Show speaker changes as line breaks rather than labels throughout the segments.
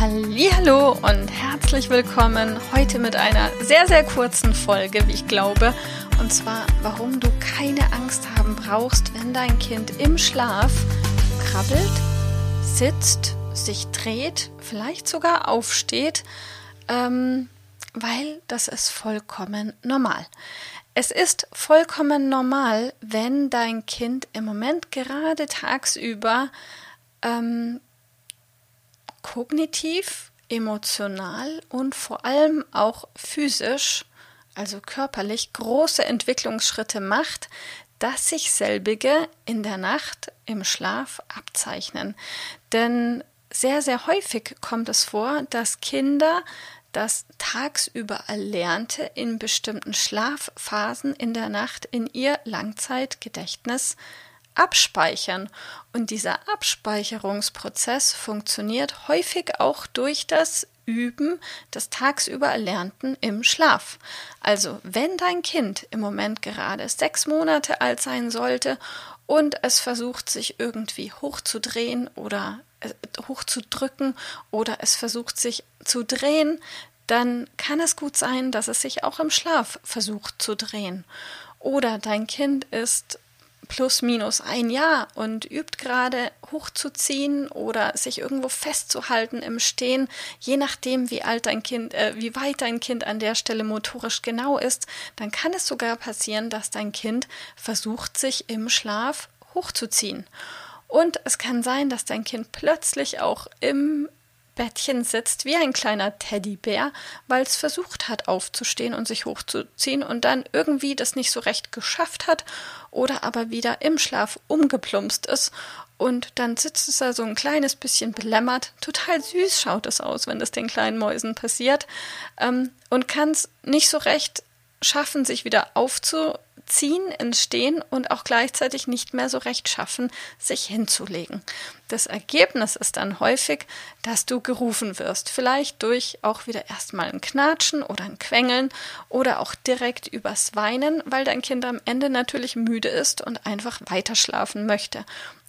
Hallo und herzlich willkommen heute mit einer sehr sehr kurzen Folge, wie ich glaube, und zwar warum du keine Angst haben brauchst, wenn dein Kind im Schlaf krabbelt, sitzt, sich dreht, vielleicht sogar aufsteht, ähm, weil das ist vollkommen normal. Es ist vollkommen normal, wenn dein Kind im Moment gerade tagsüber ähm, kognitiv, emotional und vor allem auch physisch, also körperlich, große Entwicklungsschritte macht, dass sich selbige in der Nacht im Schlaf abzeichnen. Denn sehr, sehr häufig kommt es vor, dass Kinder das tagsüber Erlernte in bestimmten Schlafphasen in der Nacht in ihr Langzeitgedächtnis abspeichern. Und dieser Abspeicherungsprozess funktioniert häufig auch durch das Üben des tagsüber Erlernten im Schlaf. Also wenn dein Kind im Moment gerade sechs Monate alt sein sollte und es versucht sich irgendwie hochzudrehen oder äh, hochzudrücken oder es versucht sich zu drehen, dann kann es gut sein, dass es sich auch im Schlaf versucht zu drehen. Oder dein Kind ist plus minus ein Jahr und übt gerade hochzuziehen oder sich irgendwo festzuhalten im Stehen, je nachdem, wie alt dein Kind, äh, wie weit dein Kind an der Stelle motorisch genau ist, dann kann es sogar passieren, dass dein Kind versucht, sich im Schlaf hochzuziehen. Und es kann sein, dass dein Kind plötzlich auch im Bettchen sitzt wie ein kleiner Teddybär, weil es versucht hat aufzustehen und sich hochzuziehen und dann irgendwie das nicht so recht geschafft hat oder aber wieder im Schlaf umgeplumpst ist und dann sitzt es da so ein kleines bisschen belämmert. Total süß schaut es aus, wenn das den kleinen Mäusen passiert ähm, und kann es nicht so recht schaffen, sich wieder aufzuziehen Ziehen ins Stehen und auch gleichzeitig nicht mehr so recht schaffen, sich hinzulegen. Das Ergebnis ist dann häufig, dass du gerufen wirst, vielleicht durch auch wieder erstmal ein Knatschen oder ein Quengeln oder auch direkt übers Weinen, weil dein Kind am Ende natürlich müde ist und einfach weiter schlafen möchte.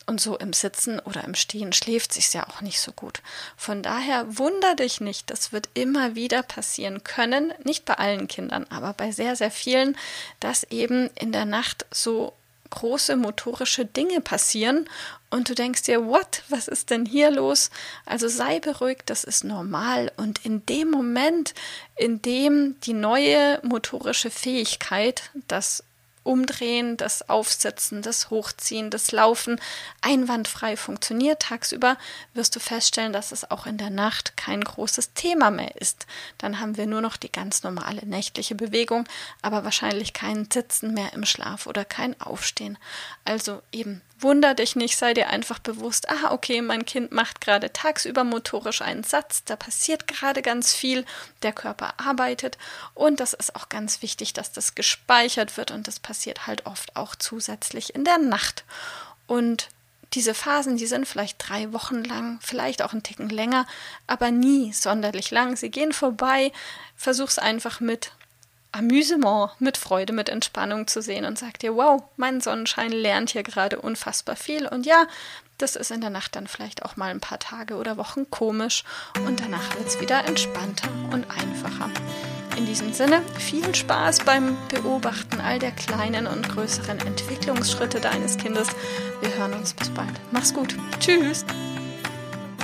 Und so im Sitzen oder im Stehen schläft sich ja auch nicht so gut. Von daher wunder dich nicht, das wird immer wieder passieren können, nicht bei allen Kindern, aber bei sehr, sehr vielen, dass eben in der Nacht so große motorische Dinge passieren und du denkst dir, what, was ist denn hier los? Also sei beruhigt, das ist normal und in dem Moment, in dem die neue motorische Fähigkeit, das Umdrehen, das Aufsetzen, das Hochziehen, das Laufen einwandfrei funktioniert tagsüber, wirst du feststellen, dass es auch in der Nacht kein großes Thema mehr ist. Dann haben wir nur noch die ganz normale nächtliche Bewegung, aber wahrscheinlich kein Sitzen mehr im Schlaf oder kein Aufstehen. Also eben Wunder dich nicht, sei dir einfach bewusst, ah, okay, mein Kind macht gerade tagsüber motorisch einen Satz, da passiert gerade ganz viel, der Körper arbeitet und das ist auch ganz wichtig, dass das gespeichert wird und das passiert halt oft auch zusätzlich in der Nacht. Und diese Phasen, die sind vielleicht drei Wochen lang, vielleicht auch einen Ticken länger, aber nie sonderlich lang. Sie gehen vorbei. Versuch's einfach mit Amüsement, mit Freude, mit Entspannung zu sehen und sagt dir, wow, mein Sonnenschein lernt hier gerade unfassbar viel. Und ja, das ist in der Nacht dann vielleicht auch mal ein paar Tage oder Wochen komisch und danach wird es wieder entspannter und einfacher. In diesem Sinne, viel Spaß beim Beobachten all der kleinen und größeren Entwicklungsschritte deines Kindes. Wir hören uns bis bald. Mach's gut. Tschüss.